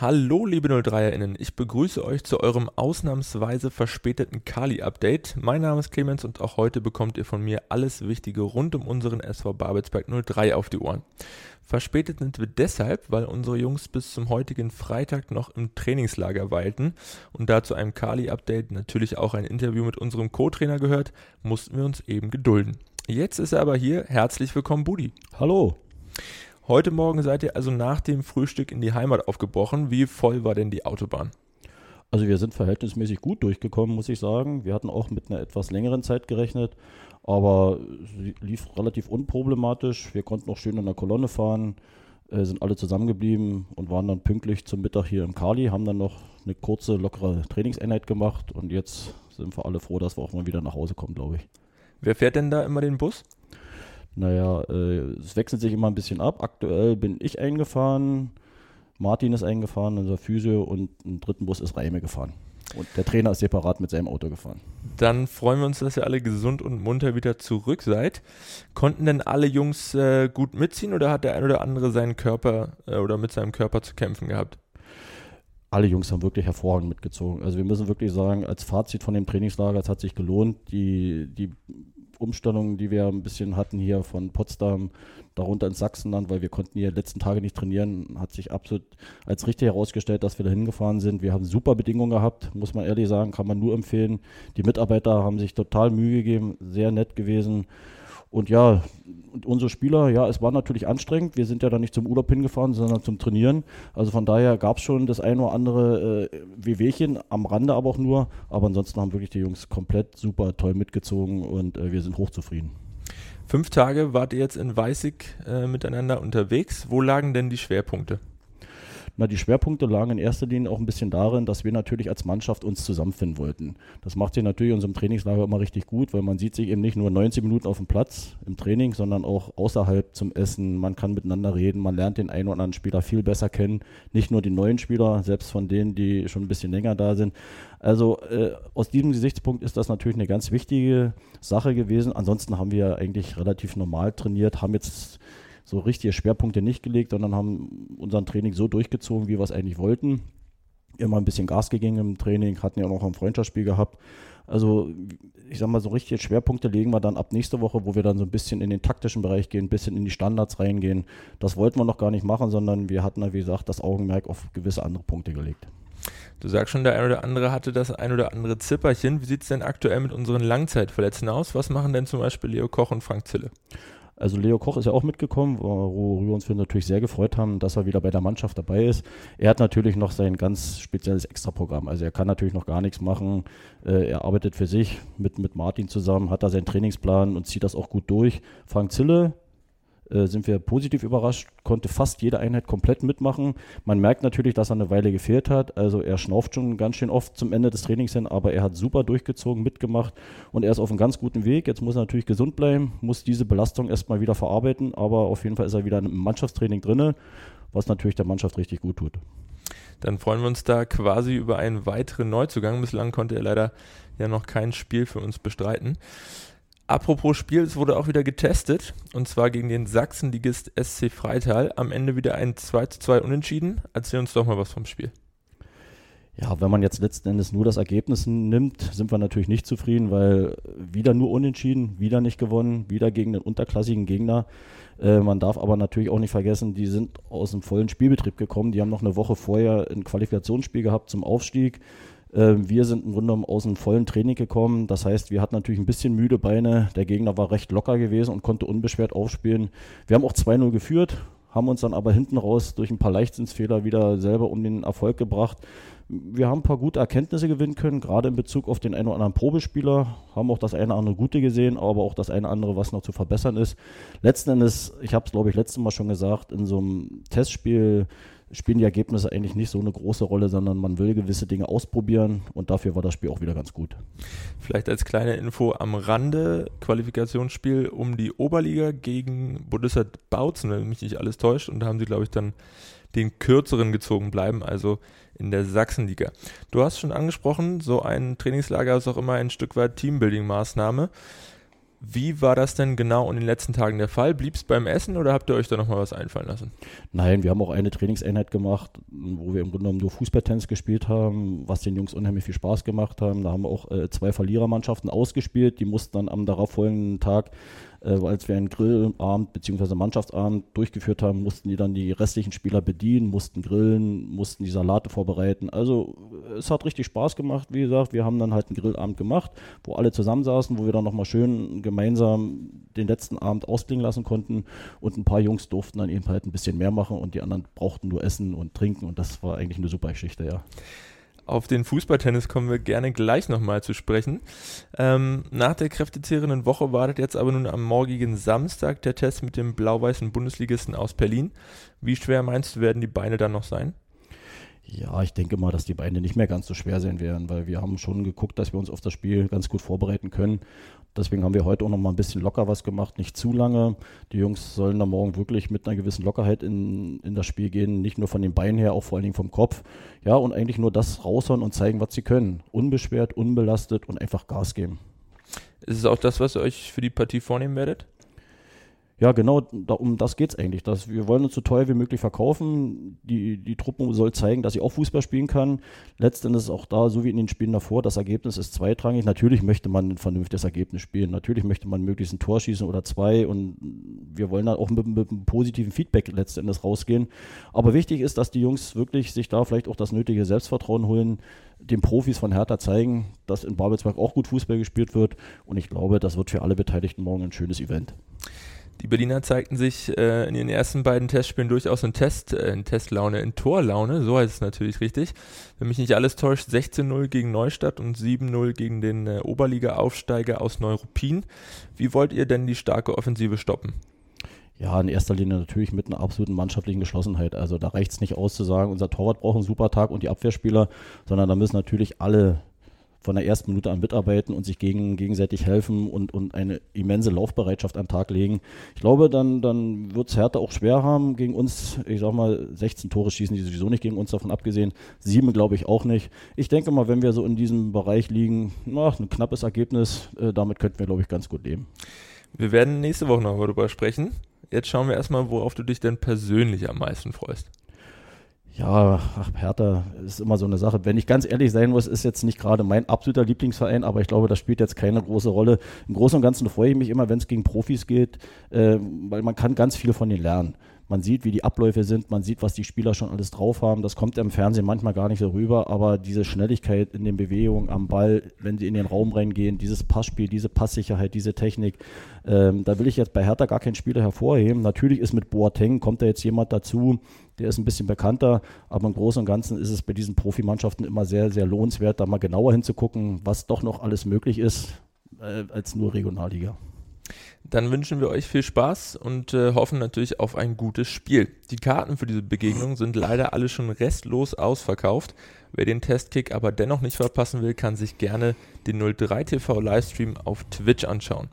Hallo liebe 03erInnen, ich begrüße euch zu eurem ausnahmsweise verspäteten Kali-Update. Mein Name ist Clemens und auch heute bekommt ihr von mir alles Wichtige rund um unseren SV Babelsberg 03 auf die Ohren. Verspätet sind wir deshalb, weil unsere Jungs bis zum heutigen Freitag noch im Trainingslager weilten und da zu einem Kali-Update natürlich auch ein Interview mit unserem Co-Trainer gehört, mussten wir uns eben gedulden. Jetzt ist er aber hier. Herzlich willkommen, Budi. Hallo. Heute Morgen seid ihr also nach dem Frühstück in die Heimat aufgebrochen. Wie voll war denn die Autobahn? Also wir sind verhältnismäßig gut durchgekommen, muss ich sagen. Wir hatten auch mit einer etwas längeren Zeit gerechnet, aber sie lief relativ unproblematisch. Wir konnten auch schön in der Kolonne fahren, äh, sind alle zusammengeblieben und waren dann pünktlich zum Mittag hier im Kali, haben dann noch eine kurze, lockere Trainingseinheit gemacht und jetzt sind wir alle froh, dass wir auch mal wieder nach Hause kommen, glaube ich. Wer fährt denn da immer den Bus? Naja, äh, es wechselt sich immer ein bisschen ab. Aktuell bin ich eingefahren, Martin ist eingefahren, unser Physio, und einen dritten Bus ist Reime gefahren. Und der Trainer ist separat mit seinem Auto gefahren. Dann freuen wir uns, dass ihr alle gesund und munter wieder zurück seid. Konnten denn alle Jungs äh, gut mitziehen oder hat der ein oder andere seinen Körper äh, oder mit seinem Körper zu kämpfen gehabt? alle Jungs haben wirklich hervorragend mitgezogen. Also wir müssen wirklich sagen, als Fazit von dem Trainingslager, es hat sich gelohnt. Die, die Umstellungen, die wir ein bisschen hatten hier von Potsdam, darunter ins Sachsenland, weil wir konnten hier letzten Tage nicht trainieren, hat sich absolut als richtig herausgestellt, dass wir da hingefahren sind. Wir haben super Bedingungen gehabt, muss man ehrlich sagen, kann man nur empfehlen. Die Mitarbeiter haben sich total Mühe gegeben, sehr nett gewesen. Und ja, und unsere Spieler, ja, es war natürlich anstrengend. Wir sind ja da nicht zum Urlaub hingefahren, sondern zum Trainieren. Also von daher gab es schon das ein oder andere äh, Wehwehchen, am Rande aber auch nur. Aber ansonsten haben wirklich die Jungs komplett super toll mitgezogen und äh, wir sind hochzufrieden. Fünf Tage wart ihr jetzt in Weißig äh, miteinander unterwegs. Wo lagen denn die Schwerpunkte? Na, die Schwerpunkte lagen in erster Linie auch ein bisschen darin, dass wir natürlich als Mannschaft uns zusammenfinden wollten. Das macht sich natürlich in unserem Trainingslager immer richtig gut, weil man sieht sich eben nicht nur 90 Minuten auf dem Platz im Training, sondern auch außerhalb zum Essen. Man kann miteinander reden, man lernt den einen oder anderen Spieler viel besser kennen. Nicht nur die neuen Spieler, selbst von denen, die schon ein bisschen länger da sind. Also äh, aus diesem Gesichtspunkt ist das natürlich eine ganz wichtige Sache gewesen. Ansonsten haben wir eigentlich relativ normal trainiert, haben jetzt so richtige Schwerpunkte nicht gelegt, sondern haben unseren Training so durchgezogen, wie wir es eigentlich wollten. Immer ein bisschen Gas gegeben im Training, hatten ja auch noch ein Freundschaftsspiel gehabt. Also ich sag mal, so richtige Schwerpunkte legen wir dann ab nächste Woche, wo wir dann so ein bisschen in den taktischen Bereich gehen, ein bisschen in die Standards reingehen. Das wollten wir noch gar nicht machen, sondern wir hatten, wie gesagt, das Augenmerk auf gewisse andere Punkte gelegt. Du sagst schon, der ein oder andere hatte das ein oder andere Zipperchen. Wie sieht es denn aktuell mit unseren Langzeitverletzten aus? Was machen denn zum Beispiel Leo Koch und Frank Zille? Also Leo Koch ist ja auch mitgekommen, worüber wir uns natürlich sehr gefreut haben, dass er wieder bei der Mannschaft dabei ist. Er hat natürlich noch sein ganz spezielles Extraprogramm. Also er kann natürlich noch gar nichts machen. Äh, er arbeitet für sich mit, mit Martin zusammen, hat da seinen Trainingsplan und zieht das auch gut durch. Frank Zille äh, sind wir positiv überrascht, konnte fast jede Einheit komplett mitmachen. Man merkt natürlich, dass er eine Weile gefehlt hat. Also er schnauft schon ganz schön oft zum Ende des Trainings hin, aber er hat super durchgezogen, mitgemacht und er ist auf einem ganz guten Weg. Jetzt muss er natürlich gesund bleiben, muss diese Belastung erstmal wieder verarbeiten, aber auf jeden Fall ist er wieder im Mannschaftstraining drin, was natürlich der Mannschaft richtig gut tut. Dann freuen wir uns da quasi über einen weiteren Neuzugang. Bislang konnte er leider ja noch kein Spiel für uns bestreiten. Apropos Spiel, es wurde auch wieder getestet und zwar gegen den Sachsenligist SC Freital. Am Ende wieder ein 2 zu 2 Unentschieden. Erzähl uns doch mal was vom Spiel. Ja, wenn man jetzt letzten Endes nur das Ergebnis nimmt, sind wir natürlich nicht zufrieden, weil wieder nur unentschieden, wieder nicht gewonnen, wieder gegen den unterklassigen Gegner. Äh, man darf aber natürlich auch nicht vergessen, die sind aus dem vollen Spielbetrieb gekommen. Die haben noch eine Woche vorher ein Qualifikationsspiel gehabt zum Aufstieg. Ähm, wir sind im Grunde genommen aus einem vollen Training gekommen. Das heißt, wir hatten natürlich ein bisschen müde Beine. Der Gegner war recht locker gewesen und konnte unbeschwert aufspielen. Wir haben auch 2-0 geführt, haben uns dann aber hinten raus durch ein paar Leichtsinnsfehler wieder selber um den Erfolg gebracht. Wir haben ein paar gute Erkenntnisse gewinnen können, gerade in Bezug auf den einen oder anderen Probespieler, haben auch das eine oder andere Gute gesehen, aber auch das eine oder andere, was noch zu verbessern ist. Letzten Endes, ich habe es glaube ich letztes Mal schon gesagt, in so einem Testspiel spielen die Ergebnisse eigentlich nicht so eine große Rolle, sondern man will gewisse Dinge ausprobieren und dafür war das Spiel auch wieder ganz gut. Vielleicht als kleine Info am Rande, Qualifikationsspiel um die Oberliga gegen Bundesrat Bautzen, wenn mich nicht alles täuscht und da haben sie glaube ich dann den kürzeren gezogen bleiben, also in der Sachsenliga. Du hast schon angesprochen, so ein Trainingslager ist auch immer ein Stück weit Teambuilding-Maßnahme. Wie war das denn genau in den letzten Tagen der Fall? Blieb es beim Essen oder habt ihr euch da nochmal was einfallen lassen? Nein, wir haben auch eine Trainingseinheit gemacht, wo wir im Grunde genommen nur Fußballtennis gespielt haben, was den Jungs unheimlich viel Spaß gemacht haben. Da haben wir auch äh, zwei Verlierermannschaften ausgespielt, die mussten dann am darauffolgenden Tag äh, als wir einen Grillabend bzw. Mannschaftsabend durchgeführt haben, mussten die dann die restlichen Spieler bedienen, mussten grillen, mussten die Salate vorbereiten. Also es hat richtig Spaß gemacht, wie gesagt. Wir haben dann halt einen Grillabend gemacht, wo alle zusammensaßen, wo wir dann nochmal schön gemeinsam den letzten Abend ausklingen lassen konnten und ein paar Jungs durften dann eben halt ein bisschen mehr machen und die anderen brauchten nur essen und trinken und das war eigentlich eine super Geschichte, ja. Auf den Fußballtennis kommen wir gerne gleich nochmal zu sprechen. Ähm, nach der kräftezehrenden Woche wartet jetzt aber nun am morgigen Samstag der Test mit dem blau-weißen Bundesligisten aus Berlin. Wie schwer meinst du, werden die Beine dann noch sein? Ja, ich denke mal, dass die Beine nicht mehr ganz so schwer sein werden, weil wir haben schon geguckt, dass wir uns auf das Spiel ganz gut vorbereiten können. Deswegen haben wir heute auch noch mal ein bisschen locker was gemacht, nicht zu lange. Die Jungs sollen da morgen wirklich mit einer gewissen Lockerheit in, in das Spiel gehen, nicht nur von den Beinen her, auch vor allen Dingen vom Kopf. Ja, und eigentlich nur das raushauen und zeigen, was sie können. Unbeschwert, unbelastet und einfach Gas geben. Ist es auch das, was ihr euch für die Partie vornehmen werdet? Ja, genau, da, um das geht es eigentlich. Dass wir wollen uns so teuer wie möglich verkaufen. Die, die Truppe soll zeigen, dass sie auch Fußball spielen kann. Letztendlich ist auch da, so wie in den Spielen davor, das Ergebnis ist zweitrangig. Natürlich möchte man ein vernünftiges Ergebnis spielen. Natürlich möchte man möglichst ein Tor schießen oder zwei. Und wir wollen dann auch mit, mit einem positiven Feedback letztendlich rausgehen. Aber wichtig ist, dass die Jungs wirklich sich da vielleicht auch das nötige Selbstvertrauen holen, den Profis von Hertha zeigen, dass in Babelsberg auch gut Fußball gespielt wird. Und ich glaube, das wird für alle Beteiligten morgen ein schönes Event. Die Berliner zeigten sich äh, in ihren ersten beiden Testspielen durchaus in, Test, äh, in Testlaune, in Torlaune, so heißt es natürlich richtig. Wenn mich nicht alles täuscht, 16-0 gegen Neustadt und 7-0 gegen den äh, Oberliga-Aufsteiger aus Neuruppin. Wie wollt ihr denn die starke Offensive stoppen? Ja, in erster Linie natürlich mit einer absoluten mannschaftlichen Geschlossenheit. Also da reicht es nicht aus zu sagen, unser Torwart braucht einen super Tag und die Abwehrspieler, sondern da müssen natürlich alle von der ersten Minute an mitarbeiten und sich gegen, gegenseitig helfen und, und eine immense Laufbereitschaft an den Tag legen. Ich glaube, dann, dann wird es Hertha auch schwer haben gegen uns. Ich sag mal, 16 Tore schießen die sowieso nicht gegen uns, davon abgesehen. Sieben glaube ich auch nicht. Ich denke mal, wenn wir so in diesem Bereich liegen, na, ein knappes Ergebnis, äh, damit könnten wir, glaube ich, ganz gut leben. Wir werden nächste Woche noch darüber sprechen. Jetzt schauen wir erstmal, worauf du dich denn persönlich am meisten freust. Ja, ach, Hertha ist immer so eine Sache. Wenn ich ganz ehrlich sein muss, ist jetzt nicht gerade mein absoluter Lieblingsverein, aber ich glaube, das spielt jetzt keine große Rolle. Im Großen und Ganzen freue ich mich immer, wenn es gegen Profis geht, äh, weil man kann ganz viel von denen lernen. Man sieht, wie die Abläufe sind, man sieht, was die Spieler schon alles drauf haben. Das kommt im Fernsehen manchmal gar nicht so rüber, aber diese Schnelligkeit in den Bewegungen am Ball, wenn sie in den Raum reingehen, dieses Passspiel, diese Passsicherheit, diese Technik, ähm, da will ich jetzt bei Hertha gar keinen Spieler hervorheben. Natürlich ist mit Boateng, kommt da jetzt jemand dazu, der ist ein bisschen bekannter, aber im Großen und Ganzen ist es bei diesen Profimannschaften immer sehr, sehr lohnenswert, da mal genauer hinzugucken, was doch noch alles möglich ist äh, als nur Regionalliga. Dann wünschen wir euch viel Spaß und äh, hoffen natürlich auf ein gutes Spiel. Die Karten für diese Begegnung sind leider alle schon restlos ausverkauft. Wer den Testkick aber dennoch nicht verpassen will, kann sich gerne den 03 TV Livestream auf Twitch anschauen.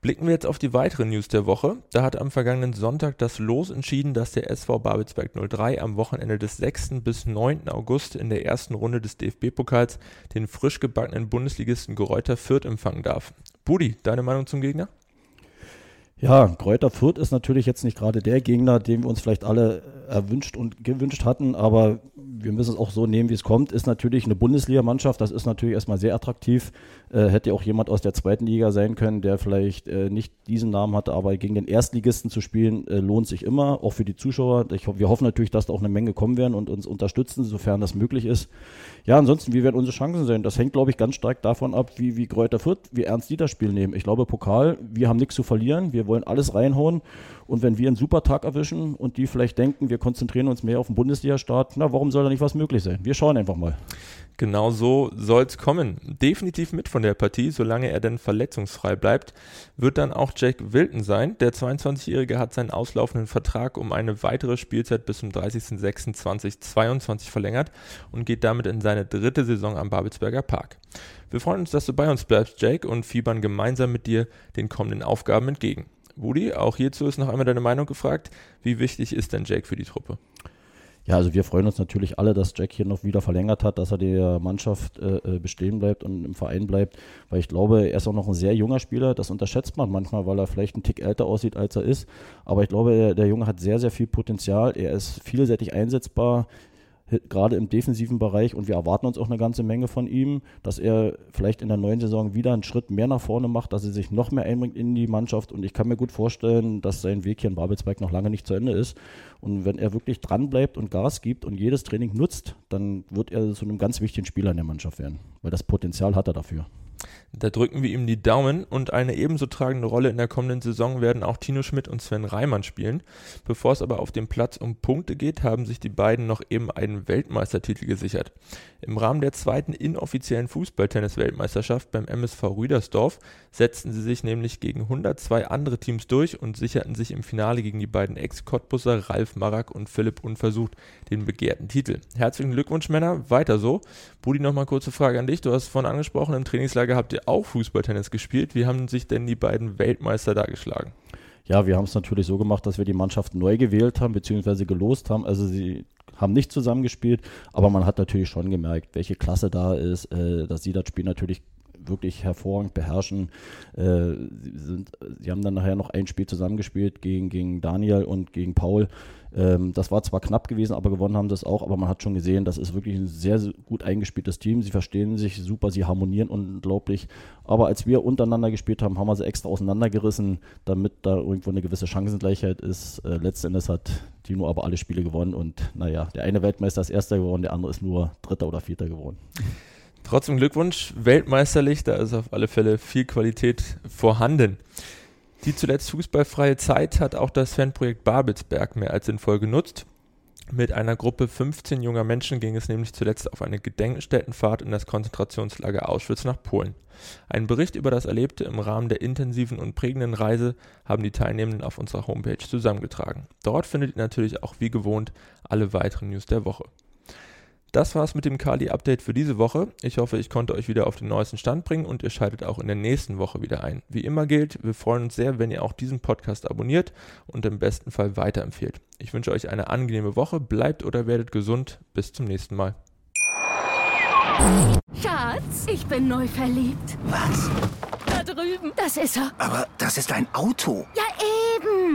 Blicken wir jetzt auf die weiteren News der Woche. Da hat am vergangenen Sonntag das Los entschieden, dass der SV Babelsberg 03 am Wochenende des 6. bis 9. August in der ersten Runde des DFB-Pokals den frisch gebackenen Bundesligisten Geräuter Fürth empfangen darf. Budi, deine Meinung zum Gegner? Ja, Kräuter Fürth ist natürlich jetzt nicht gerade der Gegner, den wir uns vielleicht alle erwünscht und gewünscht hatten, aber wir müssen es auch so nehmen, wie es kommt. Ist natürlich eine Bundesligamannschaft, das ist natürlich erstmal sehr attraktiv. Äh, hätte auch jemand aus der zweiten Liga sein können, der vielleicht äh, nicht diesen Namen hatte, aber gegen den Erstligisten zu spielen, äh, lohnt sich immer, auch für die Zuschauer. Ich, wir hoffen natürlich, dass da auch eine Menge kommen werden und uns unterstützen, sofern das möglich ist. Ja, ansonsten, wie werden unsere Chancen sein? Das hängt, glaube ich, ganz stark davon ab, wie, wie Kräuter Fürth, wie ernst die das Spiel nehmen. Ich glaube, Pokal, wir haben nichts zu verlieren, wir wollen alles reinhauen. Und wenn wir einen super Tag erwischen und die vielleicht denken, wir konzentrieren uns mehr auf den Bundesliga-Start, na, warum soll da nicht was möglich sein? Wir schauen einfach mal. Genau so soll es kommen. Definitiv mit von der Partie, solange er denn verletzungsfrei bleibt, wird dann auch Jake Wilton sein. Der 22-Jährige hat seinen auslaufenden Vertrag um eine weitere Spielzeit bis zum 30.06.2022 verlängert und geht damit in seine dritte Saison am Babelsberger Park. Wir freuen uns, dass du bei uns bleibst, Jake, und fiebern gemeinsam mit dir den kommenden Aufgaben entgegen. Woody, auch hierzu ist noch einmal deine Meinung gefragt. Wie wichtig ist denn Jake für die Truppe? Ja, also wir freuen uns natürlich alle, dass Jack hier noch wieder verlängert hat, dass er der Mannschaft äh, äh, bestehen bleibt und im Verein bleibt, weil ich glaube, er ist auch noch ein sehr junger Spieler. Das unterschätzt man manchmal, weil er vielleicht einen Tick älter aussieht, als er ist. Aber ich glaube, der, der Junge hat sehr, sehr viel Potenzial. Er ist vielseitig einsetzbar gerade im defensiven Bereich und wir erwarten uns auch eine ganze Menge von ihm, dass er vielleicht in der neuen Saison wieder einen Schritt mehr nach vorne macht, dass er sich noch mehr einbringt in die Mannschaft und ich kann mir gut vorstellen, dass sein Weg hier in Babelsberg noch lange nicht zu Ende ist und wenn er wirklich dran bleibt und Gas gibt und jedes Training nutzt, dann wird er zu einem ganz wichtigen Spieler in der Mannschaft werden, weil das Potenzial hat er dafür. Da drücken wir ihm die Daumen und eine ebenso tragende Rolle in der kommenden Saison werden auch Tino Schmidt und Sven Reimann spielen. Bevor es aber auf dem Platz um Punkte geht, haben sich die beiden noch eben einen Weltmeistertitel gesichert. Im Rahmen der zweiten inoffiziellen Fußballtennis-Weltmeisterschaft beim MSV Rüdersdorf setzten sie sich nämlich gegen 102 andere Teams durch und sicherten sich im Finale gegen die beiden Ex-Cottbusser Ralf Marak und Philipp Unversucht den begehrten Titel. Herzlichen Glückwunsch, Männer, weiter so. Budi, nochmal kurze Frage an dich. Du hast vorhin angesprochen, im Trainingslager Frage, habt ihr auch Fußballtennis gespielt? Wie haben sich denn die beiden Weltmeister da geschlagen? Ja, wir haben es natürlich so gemacht, dass wir die Mannschaft neu gewählt haben, beziehungsweise gelost haben. Also sie haben nicht zusammengespielt, aber man hat natürlich schon gemerkt, welche Klasse da ist, äh, dass sie das Spiel natürlich wirklich hervorragend beherrschen. Äh, sie, sind, sie haben dann nachher noch ein Spiel zusammengespielt gegen, gegen Daniel und gegen Paul. Ähm, das war zwar knapp gewesen, aber gewonnen haben es auch. Aber man hat schon gesehen, das ist wirklich ein sehr, sehr gut eingespieltes Team. Sie verstehen sich super, sie harmonieren unglaublich. Aber als wir untereinander gespielt haben, haben wir sie extra auseinandergerissen, damit da irgendwo eine gewisse Chancengleichheit ist. Äh, letzten Endes hat Tino aber alle Spiele gewonnen und naja, der eine Weltmeister ist Erster geworden, der andere ist nur Dritter oder Vierter geworden. Trotzdem Glückwunsch, weltmeisterlich, da ist auf alle Fälle viel Qualität vorhanden. Die zuletzt fußballfreie Zeit hat auch das Fanprojekt Babelsberg mehr als sinnvoll genutzt. Mit einer Gruppe 15 junger Menschen ging es nämlich zuletzt auf eine Gedenkstättenfahrt in das Konzentrationslager Auschwitz nach Polen. Einen Bericht über das Erlebte im Rahmen der intensiven und prägenden Reise haben die Teilnehmenden auf unserer Homepage zusammengetragen. Dort findet ihr natürlich auch wie gewohnt alle weiteren News der Woche. Das war's mit dem Kali-Update für diese Woche. Ich hoffe, ich konnte euch wieder auf den neuesten Stand bringen und ihr schaltet auch in der nächsten Woche wieder ein. Wie immer gilt, wir freuen uns sehr, wenn ihr auch diesen Podcast abonniert und im besten Fall weiterempfehlt. Ich wünsche euch eine angenehme Woche, bleibt oder werdet gesund. Bis zum nächsten Mal. Schatz, ich bin neu verliebt. Was? Da drüben. Das ist er. Aber das ist ein Auto. Ja, eben.